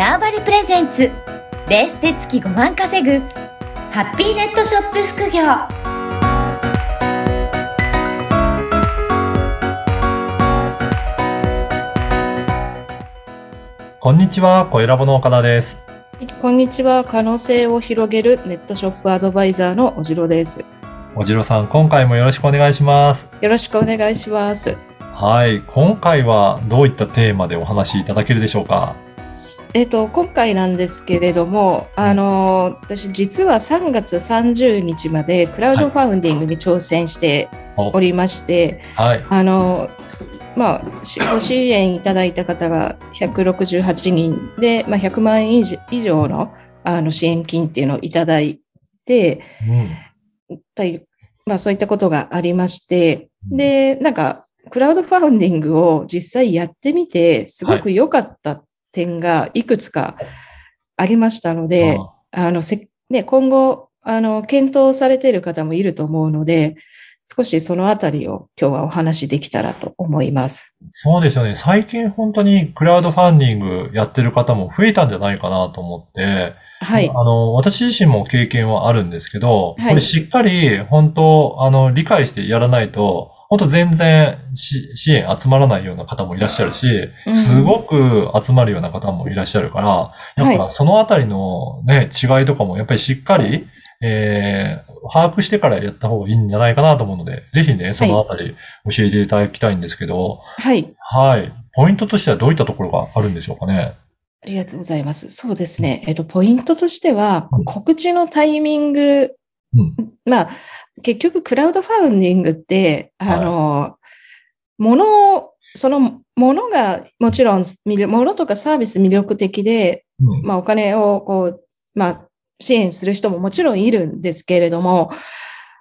ターバリプレゼンツベースで月5万稼ぐハッピーネットショップ副業こんにちは、小ラボの岡田です。こんにちは。可能性を広げるネットショップアドバイザーのおじろです。おじろさん、今回もよろしくお願いします。よろしくお願いします。はい、今回はどういったテーマでお話しいただけるでしょうか？えっと、今回なんですけれども、あの、私実は3月30日までクラウドファウンディングに挑戦しておりまして、はい、あの、ま ご支援いただいた方が168人で、まあ、100万円以上のあの支援金っていうのをいただいて、うん、たいまあそういったことがありまして、で、なんか、クラウドファウンディングを実際やってみて、すごく良かった点がいくつかありましたので、あの、せ、ね、今後、あの、検討されている方もいると思うので、少しそのあたりを今日はお話しできたらと思います。そうですよね。最近本当にクラウドファンディングやってる方も増えたんじゃないかなと思って、はい。あの、私自身も経験はあるんですけど、はいこれしっかり本当、あの、理解してやらないと、本当全然し支援集まらないような方もいらっしゃるし、うんすごく集まるような方もいらっしゃるから、やっぱそのあたりのね、違いとかもやっぱりしっかり、えー、把握してからやった方がいいんじゃないかなと思うので、ぜひね、そのあたり教えていただきたいんですけど、はい。はい。ポイントとしてはどういったところがあるんでしょうかね？ありがとうございます。そうですね。えっと、ポイントとしてはうん、告知のタイミング、うんまあ、結局、クラウドファウンディングって、あの、ものを、そのものがもちろん、ものとかサービス魅力的で、うん。まあ、お金をこう、まあ、支援する人ももちろんいるんですけれども、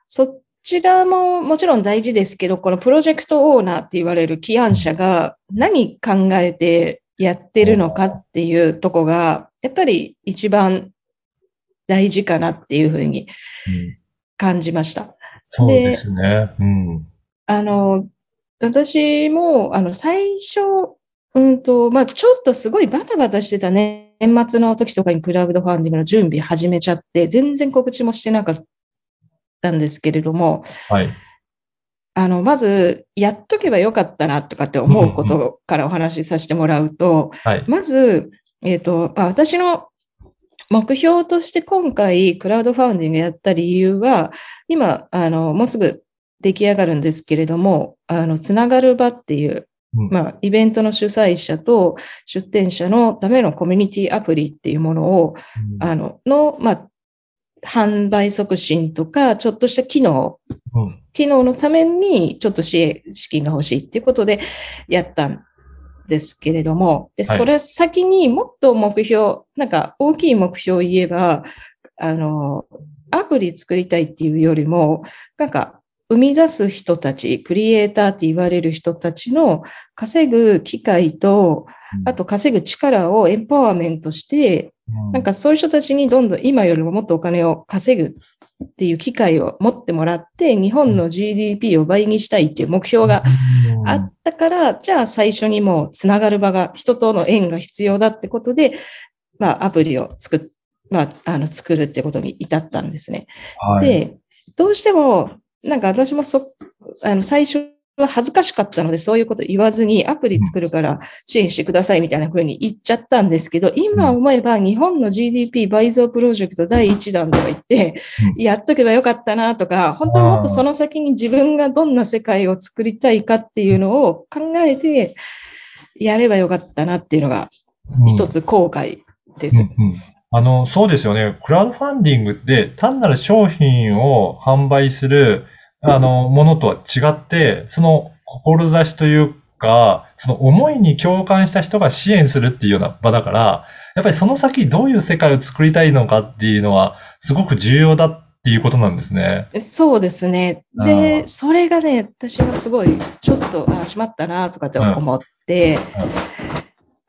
そちらももちろん大事ですけど、このプロジェクトオーナーって言われる起案者が何考えてやってるのかっていうとこが、やっぱり一番大事かなっていうふうにうん感じました。そうですね。うん。あの、私も、あの、最初、うんと、まあ、ちょっとすごいバタバタしてたね。年末の時とかにクラウドファンディングの準備始めちゃって、全然告知もしてなかったんですけれども、はい。あの、まず、やっとけばよかったなとかって思うことからお話しさせてもらうと、はい。まず、えっ、と、まあ、私の目標として今回クラウドファウンディングやった理由は、今、あの、もうすぐ出来上がるんですけれども、あの、つながる場っていう、うん。まあ、イベントの主催者と出展者のためのコミュニティアプリっていうものを、あの、の、まあ、販売促進とか、ちょっとした機能、うん。機能のためにちょっと支援、資金が欲しいっていうことでやったんですけれども、で、はい。それ先にもっと目標、なんか大きい目標を言えば、あの、アプリ作りたいっていうよりも、なんか生み出す人たち、クリエイターって言われる人たちの稼ぐ機会と、あと稼ぐ力をエンパワーメントして、うん、なんかそういう人たちにどんどん今よりももっとお金を稼ぐっていう機会を持ってもらって、日本の GDP を倍にしたいっていう目標があったから、じゃあ最初にもうつながる場が、人との縁が必要だってことで、まあアプリを作っ、まあ、あの、作るってことに至ったんですね。はい、で、どうしても、なんか私もそ、あの、最初は恥ずかしかったので、そういうこと言わずに、アプリ作るから支援してくださいみたいな風に言っちゃったんですけど、今思えば日本の GDP 倍増プロジェクト第1弾とか言って、やっとけばよかったなとか、本当にもっとその先に自分がどんな世界を作りたいかっていうのを考えて、やればよかったなっていうのが、一つ後悔です。うんうんあの、そうですよね。クラウドファンディングって単なる商品を販売する、あの、ものとは違って、その志というか、その思いに共感した人が支援するっていうような場だから、やっぱりその先どういう世界を作りたいのかっていうのは、すごく重要だっていうことなんですね。そうですね。で、それがね、私はすごい、ちょっと、あ、しまったな、とかって思って、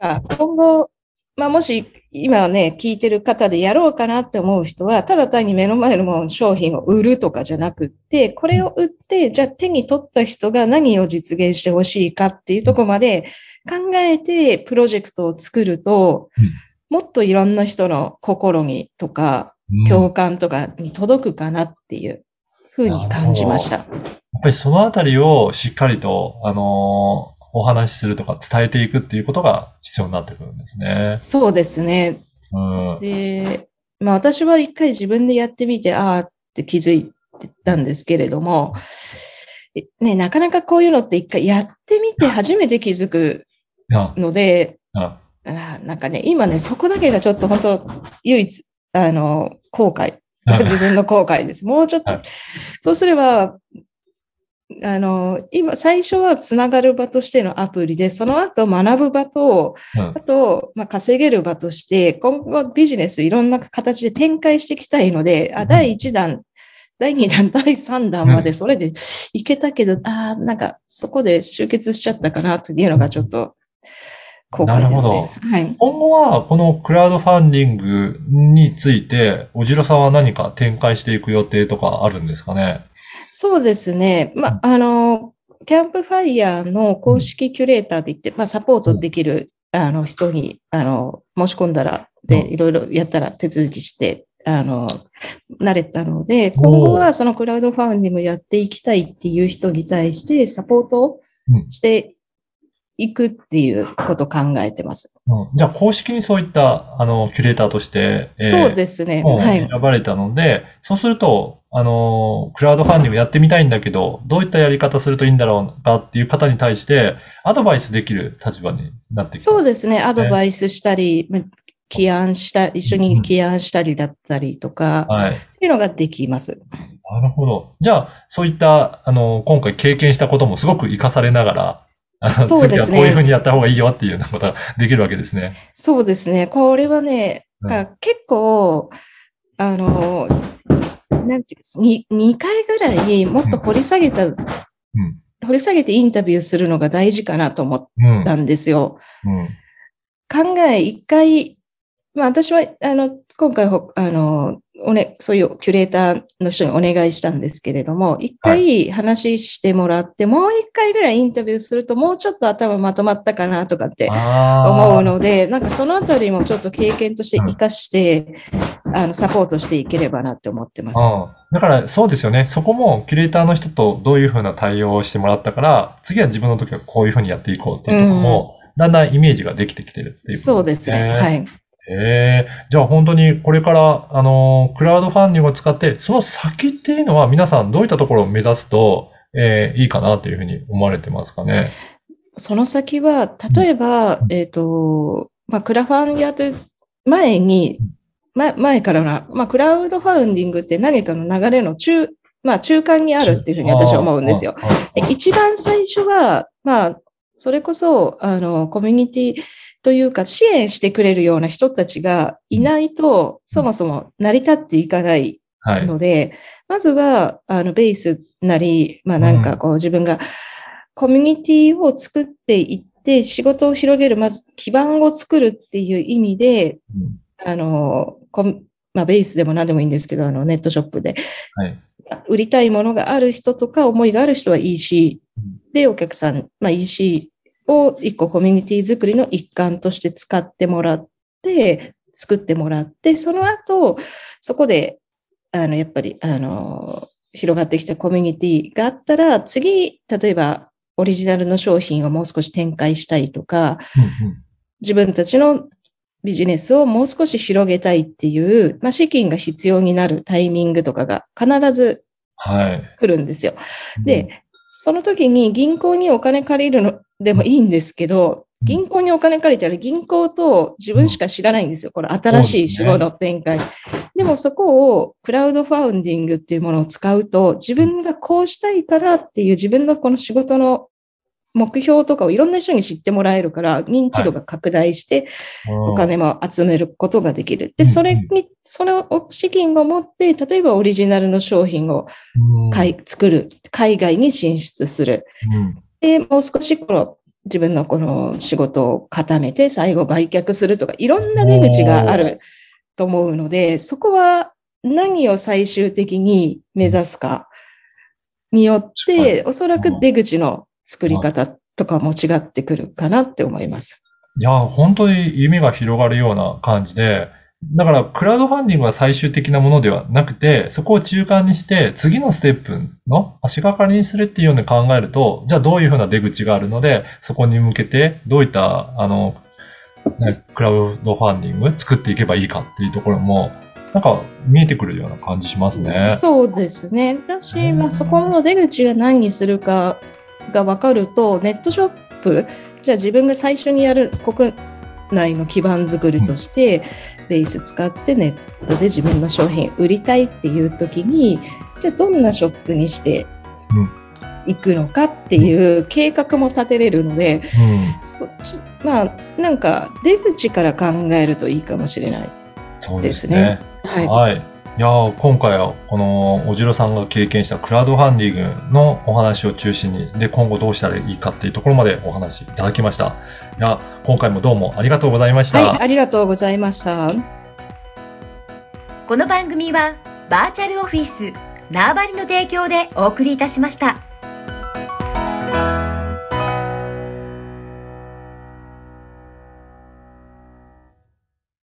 うんうん、今後、まあ、もし今ね、聞いてる方でやろうかなって思う人は、ただ単に目の前の商品を売るとかじゃなくって、これを売って、じゃあ手に取った人が何を実現してほしいかっていうところまで考えてプロジェクトを作ると、もっといろんな人の心にとか、うん。共感とかに届くかなっていうふうに感じました。やっぱりそのあたりをしっかりと、あのーお話しするとか伝えていくっていうことが必要になってくるんですね。そうですね。うん。で、まあ私は一回自分でやってみて、ああって気づいたんですけれども、えね、なかなかこういうのって一回やってみて初めて気づくあので、あなんかね、今ね、そこだけがちょっと本当、唯一、あの、後悔。あ自分の後悔です。もうちょっとはい、そうすれば、あの、今、最初はつながる場としてのアプリで、その後学ぶ場と、うん。あと、まあ、稼げる場として、今後ビジネスいろんな形で展開していきたいので、あうん。第1弾、第2弾、第3弾までそれでいけたけど、ああ、なんかそこで集結しちゃったかなというのがちょっと後悔ですなね。はい。今後は、このクラウドファンディングについて、おじろさんは何か展開していく予定とかあるんですかね？そうですね。まあ、あの、キャンプファイヤーの公式キュレーターって言って、まあ、サポートできる、あの、人に、あの、申し込んだら、うんで、いろいろやったら手続きして、あの、慣れたので、今後はそのクラウドファンディングやっていきたいっていう人に対してサポートをうんしていくっていうことを考えてます。うんじゃあ、公式にそういった、あの、キュレーターとして、えーそうですね。はい。選ばれたので、そうすると、あの、クラウドファンディングやってみたいんだけど、どういったやり方するといいんだろうかっていう方に対して、アドバイスできる立場になってきた。そうですね。アドバイスしたり、ま起案した、一緒に起案したりだったりとか、はい。っていうのができます。なるほど。じゃあ、そういった、あの、今回経験したこともすごく活かされながら、あのそうですね 次はこういうふうにやった方がいいよっていうようなことができるわけですね。そうですね。これはね、うんが結構、あの、なんていうか、に2回ぐらいもっと掘り下げた、うん。掘り下げてインタビューするのが大事かなと思っうん。たんですよ。うん。考え、一回、まあ私は、あの、今回ほ、あの、おね、そういうキュレーターの人にお願いしたんですけれども、一回話してもらって、もう一回ぐらいインタビューすると、もうちょっと頭まとまったかなとかって思うので、なんかそのあたりもちょっと経験として活かして、あの、サポートしていければなって思ってます。うんだから、そうですよね。そこも、キュレーターの人とどういうふうな対応をしてもらったから、次は自分の時はこういうふうにやっていこうっていうところも、だんだんイメージができてきてるっていうことそうですね。はい。へえ。じゃあ本当にこれから、あの、クラウドファンディングを使って、その先っていうのは皆さんどういったところを目指すと、えーいいかなというふうに思われてますかね？その先は、例えば、うんえっ、と、まあ、クラファンやる前にうん、ま、前からな、まあ、クラウドファウンディングって何かの流れの中、まあ、中間にあるっていうふうに私は思うんですよ。一番最初は、まあ、それこそ、あの、コミュニティというか、支援してくれるような人たちがいないと、そもそも成り立っていかないはい。ので、まずは、あの、ベースなり、まあなんかこう自分がコミュニティを作っていって、仕事を広げる、まず基盤を作るっていう意味で、うん。あの、まあベースでも何でもいいんですけど、あの、ネットショップで、はい。売りたいものがある人とか、思いがある人は EC うん。でお客さん、まあ EC を一個コミュニティ作りの一環として使ってもらって、作ってもらって、その後、そこで、あの、やっぱり、あの、広がってきたコミュニティがあったら、次、例えば、オリジナルの商品をもう少し展開したいとか、うんうん自分たちのビジネスをもう少し広げたいっていう、まあ、資金が必要になるタイミングとかが必ずはい。来るんですよ。で、その時に銀行にお金借りるのでもいいんですけど、銀行にお金借りたら銀行と自分しか知らないんですよ。これ新しい仕事の展開。でもそこをクラウドファウンディングっていうものを使うと、自分がこうしたいからっていう自分のこの仕事の目標とかをいろんな人に知ってもらえるから、認知度が拡大して、お金も集めることができる。で、うんそれに、その資金を持って、例えばオリジナルの商品をうん。買い作る、海外に進出する。うん。で、もう少しこの自分のこの仕事を固めて最後売却するとか、いろんな出口があると思うので、そこは何を最終的に目指すかによっ確て、おそらく出口の作り方とかも違ってくるかなって思います。いや、本当に夢が広がるような感じで、だから、クラウドファンディングは最終的なものではなくて、そこを中間にして、次のステップの足がかりにするっていうように考えると、じゃあどういうふうな出口があるので、そこに向けて、どういった、あの、ね、クラウドファンディング作っていけばいいかっていうところも、なんか見えてくるような感じしますね。そうですね。私、まあ、そこの出口が何にするかが分かると、ネットショップ、じゃあ自分が最初にやる国内の基盤作りとして、ベース使ってネットで自分の商品売りたいっていう時に、じゃあどんなショップにしていくのかっていう計画も立てれるので、うん、そまあ、なんか出口から考えるといいかもしれないですね。そうですね。はい。はい。いや今回はこのおじろさんが経験したクラウドファンディングのお話を中心に、で、今後どうしたらいいかっていうところまでお話いただきました。いや、今回もどうもありがとうございました。はい、ありがとうございました。この番組はバーチャルオフィス縄張りの提供でお送りいたしました。